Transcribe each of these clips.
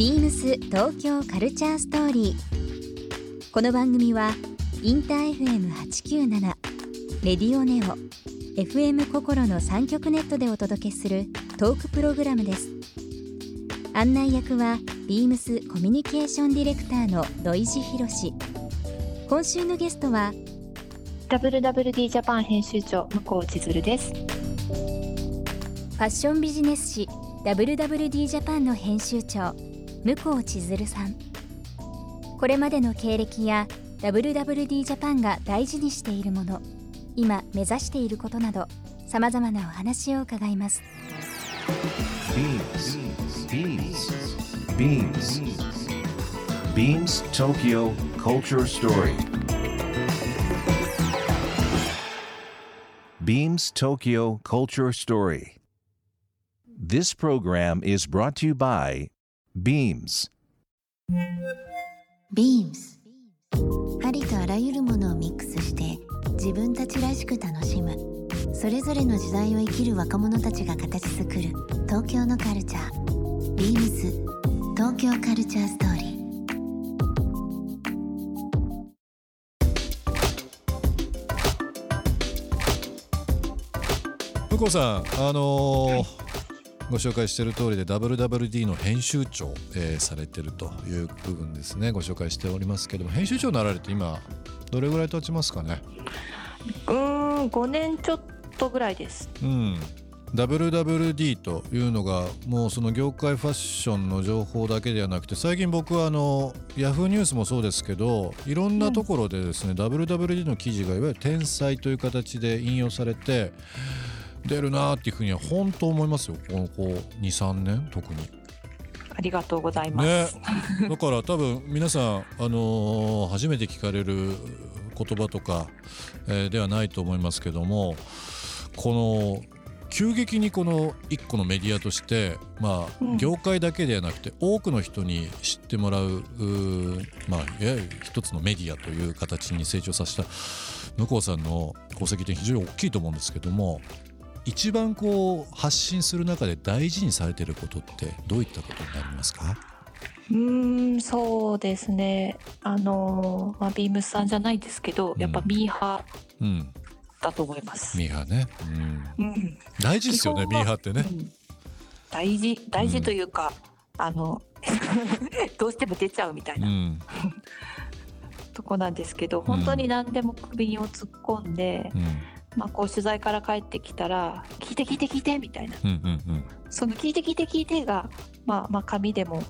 ビームス東京カルチャーストーリー。この番組はインター FM897 レディオネオ FM 心の三極ネットでお届けするトークプログラムです。案内役はビームスコミュニケーションディレクターの土井博志。今週のゲストは WWD ジャパン編集長向こう千鶴です。ファッションビジネス誌 WWD ジャパンの編集長向こ千鶴さんこれまでの経歴や WWD ジャパンが大事にしているもの今目指していることなどさまざまなお話を伺います Beams. Beams. Beams. Beams Tokyo Culture Story. Beams Tokyo Culture Story. This program is brought to you by Beams. Beams. ありとあらゆるものをミックスして自分たちらしく楽しむ。それぞれの時代を生きる若者たちが形作る東京のカルチャー。Beams. 東京カルチャーストーリー。向こうさん、あのーご紹介している通りで WWD の編集長、えーされてるという部分ですね。ご紹介しておりますけども編集長になられて今どれぐらい経ちますかね？うーん、5年ちょっとぐらいです。うん。WWD というのがもうその業界ファッションの情報だけではなくて最近僕はあの Yahoo ニュースもそうですけどいろんなところでですね、WWD の記事がいわゆる天才という形で引用されて出るなーっていうふうには本当思いますよこのこう23年特に。ありがとうございます。ね、だから多分皆さん、あのー初めて聞かれる言葉とか、えーではないと思いますけどもこの急激にこの一個のメディアとして、まあうん業界だけではなくて多くの人に知ってもらううーまあ、いわゆる一つのメディアという形に成長させた向こうさんの功績って非常に大きいと思うんですけども一番こう発信する中で大事にされてることってどういったことになりますか？うーん、そうですね。あのー、まあ、ビームスさんじゃないですけど、やっぱミーハうん、ーだと思います。ミーハーね、うん、うん、大事ですよねミーハーってね。うん。大事、大事というか、あの、どうしても出ちゃうみたいうなん。とこなんですけど、本当に何でも首を突っ込んで、うんまあ、こう取材から帰ってきたら「聞いて聞いて聞いて」みたいな。うんうんうん。その「聞いて聞いて聞いてが」まあ、まあ紙でも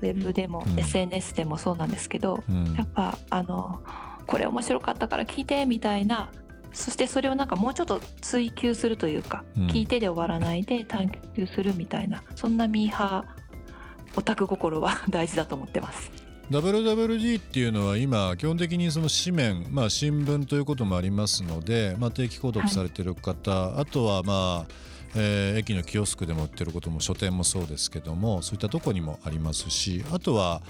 ウェブでも、うん。SNS でもそうなんですけど、うん。やっぱあのこれ面白かったから聞いてみたいな。そしてそれをなんかもうちょっと追求するというか、うん。聞いてで終わらないで探求するみたいな。そんなミーハーオタク心は 大事だと思ってます。WWD っていうのは今基本的にその紙面、まあ、新聞ということもありますので、まあ、定期購読されてる方、あとはまあ、えー駅のキオスクでも売ってることも書店もそうですけどもそういったとこにもありますしあとは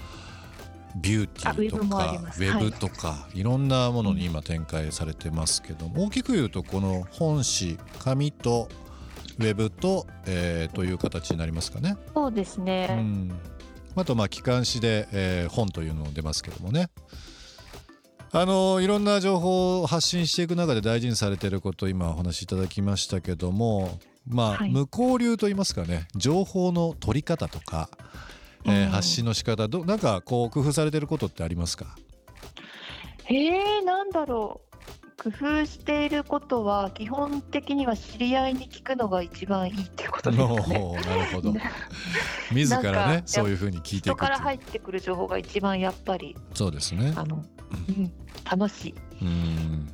ビューティーとかウェブとか、い、ろんなものに今展開されてますけども大きく言うとこの本紙紙とウェブと、えーという形になりますかね。そうですね、うん、あとまあ機関誌で、えー本というのも出ますけどもね。あのいろんな情報を発信していく中で大事にされていることを今お話しいただきましたけどもまあ、はい。流といいますかね情報の取り方とか、えーうん発信の仕方どなんかこう工夫されてることってありますか？へえなんだろう工夫していることは基本的には知り合いに聞くのが一番いいってことですかね。なるほど。自らねかそういうふうに聞いていくから入ってくる情報が一番やっぱりそうですね。あの、うん、楽しい。うん。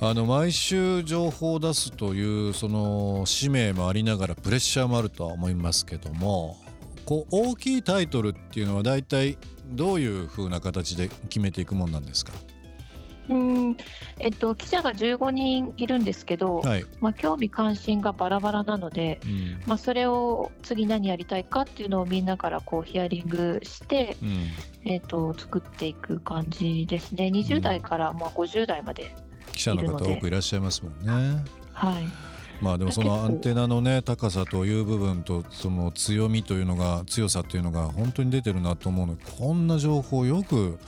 あの毎週情報を出すというその使命もありながらプレッシャーもあるとは思いますけどもこう大きいタイトルっていうのは大体どういう風な形で決めていくもんなんですか？うんえっと、記者が15人いるんですけど、はい、まあ、興味関心がバラバラなので、うん。まあ、それを次何やりたいかっていうのをみんなからこうヒアリングして、うん、えっと、作っていく感じですね。20代からまあ50代まで、記者の方多くいらっしゃいますもんね。はい、まあでもそのアンテナのね高さという部分とその強みというのが強さというのが本当に出てるなと思うのでこんな情報をよく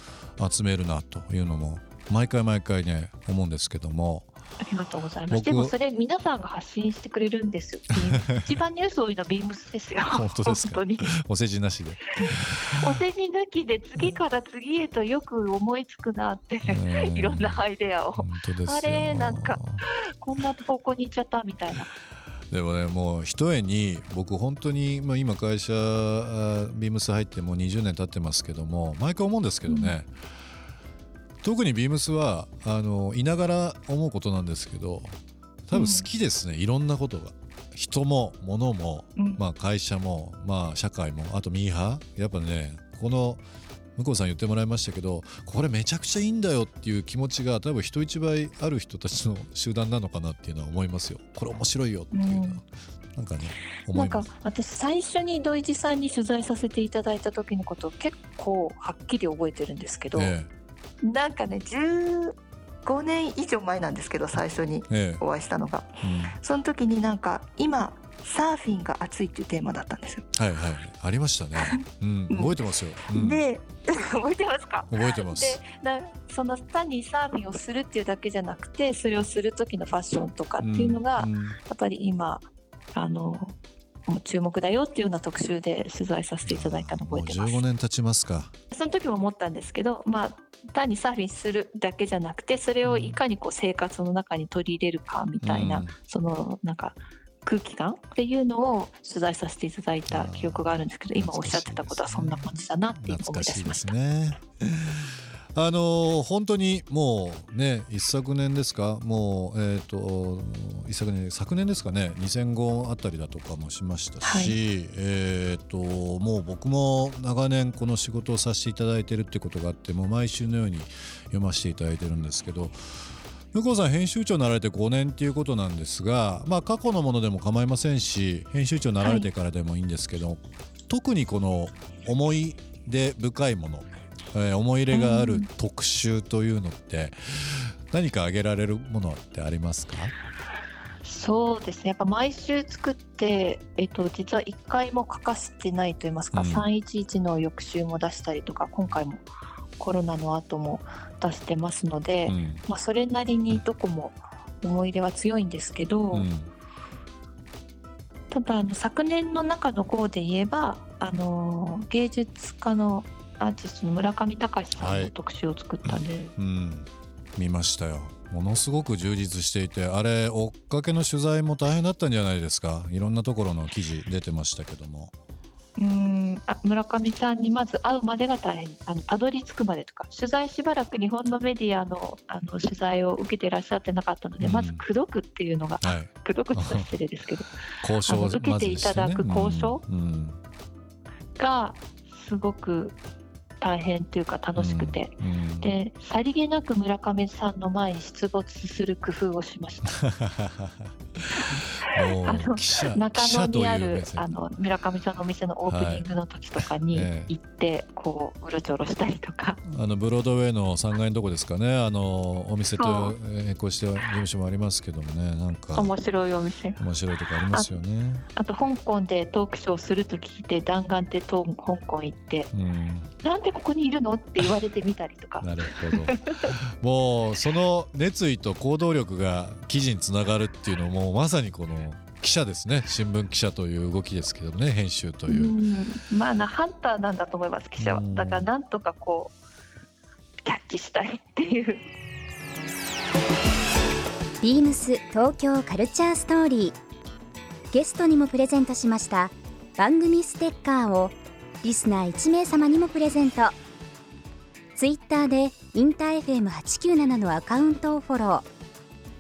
集めるなというのも毎回毎回ね思うんですけどもありがとうございます。でもそれ皆さんが発信してくれるんですよ。一番ニュース多いのはビームスですよ。本当ですか？お世辞なしで。お世辞抜きで次から次へとよく思いつくなっていろんなアイデアを。あれなんかこんな方向に行っちゃったみたいな。でもねもうひとえに僕本当に、まあ、今会社ビームス入ってもう20年経ってますけども毎回思うんですけどね、うん特にビームスはあのいながら思うことなんですけど多分好きですね、うん、いろんなことが。人も物も、うん、まあ、会社も、まあ、社会もあとミーハー。やっぱねこの向こうさん言ってもらいましたけどこれめちゃくちゃいいんだよっていう気持ちが多分人一倍ある人たちの集団なのかなっていうのは思いますよ。これ面白いよっていうのは。うん。なんかねなんか私最初に土井地さんに取材させていただいた時のことを結構はっきり覚えてるんですけど、ええ、なんかね15年以上前なんですけど最初にお会いしたのが、ええうん、その時になんか今サーフィンが熱いっていうテーマだったんですよ。はいはいありましたね。うん、覚えてますよ。うん、で 覚えてますか？覚えてます。でなその単にサーフィンをするっていうだけじゃなくてそれをする時のファッションとかっていうのが、うん、やっぱり今あの注目だよっていうような特集で取材させていただいたの覚えてます。15年経ちますか。その時も思ったんですけどまあ単にサーフィンするだけじゃなくてそれをいかにこう生活の中に取り入れるかみたいな、うん、そのなんか空気感っていうのを取材させていただいた記憶があるんですけど今おっしゃってたことはそんな感じだなって思い出しました。ねあのー、本当にもうね一昨年ですか？もうえっ、ー、と一昨年昨年ですかね？2000号あたりだとかもしましたし、はい、えっ、ー、ともう僕も長年この仕事をさせていただいてるってことがあってもう毎週のように読ませていただいてるんですけど向こうさん編集長になられて5年っていうことなんですが、まあ、過去のものでも構いませんし編集長になられてからでもいいんですけど、はい、特にこの思い出深いものえー、思い入れがある特集というのって、何か挙げられるものってありますか？そうですね。やっぱ毎週作って、えっと、実は1回も欠かしてないと言いますか、うん、311の翌週も出したりとか今回もコロナの後も出してますので、うん、まあ、それなりにどこも思い入れは強いんですけど、うん、ただあの昨年の中の号で言えばあの芸術家のアーティストの村上隆さんの特集を作ったんで、はい、うん、見ましたよ。ものすごく充実していてあれ追っかけの取材も大変だったんじゃないですか？いろんなところの記事出てましたけども。うん。あ村上さんにまず会うまでが大変。あのたどり着くまでとか取材しばらく日本のメディアのあの取材を受けていらっしゃってなかったので、うん、まず口説くっていうのが、はい、口説くって失礼ですけど。交渉、受けていただく交渉がすごく大変というか楽しくて、うん。うん、でさりげなく村上さんの前に出没する工夫をしました。あの中野にあるあの村上さんのお店のオープニングの時とかに行って、こううろちょろしたりとか。あのブロードウェイの3階のとこですかね。あのお店と並行して事務所もありますけどもね。なんか面白いお店。面白いとこありますよね。あと香港でトークショーすると聞いて弾丸で香港行って、うん、なんでここにいるのって言われてみたりとか。なるほど。もうその熱意と行動力が記事につながるっていうのもまさにこの記者ですね。新聞記者という動きですけどね。編集という。まあなハンターなんだと思います記者は。だからなんとかこうキャッチしたいっていう。ビームス東京カルチャーストーリー。ゲストにもプレゼントしました番組ステッカーをリスナー1名様にもプレゼント。ツイッターでインター FM897 のアカウントをフォロー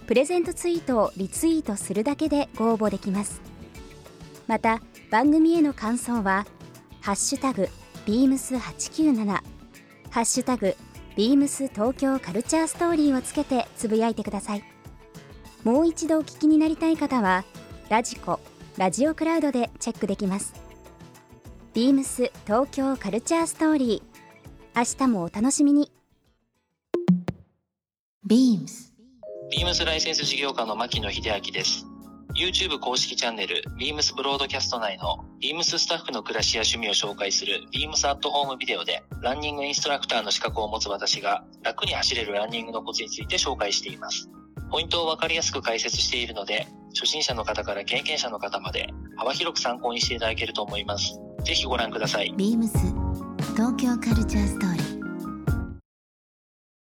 プレゼントツイートをリツイートするだけでご応募できます。また番組への感想は「ハッシュタグビームス8 9 7ハッシュタグビームス東京カルチャーストーリーをつけてつぶやいてください。もう一度お聞きになりたい方はラジコラジオクラウドでチェックできます。ビームス東京カルチャーストーリー。明日もお楽しみに。ビームス。ビームスライセンス事業家の牧野秀明です YouTube 公式チャンネル Beams ブロードキャスト内の Beams スタッフの暮らしや趣味を紹介する Beams アットホームビデオでランニングインストラクターの資格を持つ私が楽に走れるランニングのコツについて紹介しています。ポイントをわかりやすく解説しているので初心者の方から経験者の方まで幅広く参考にしていただけると思います。ぜひご覧ください。ビームス東京カルチャーストーリー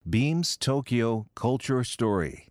Beams Tokyo Culture Story.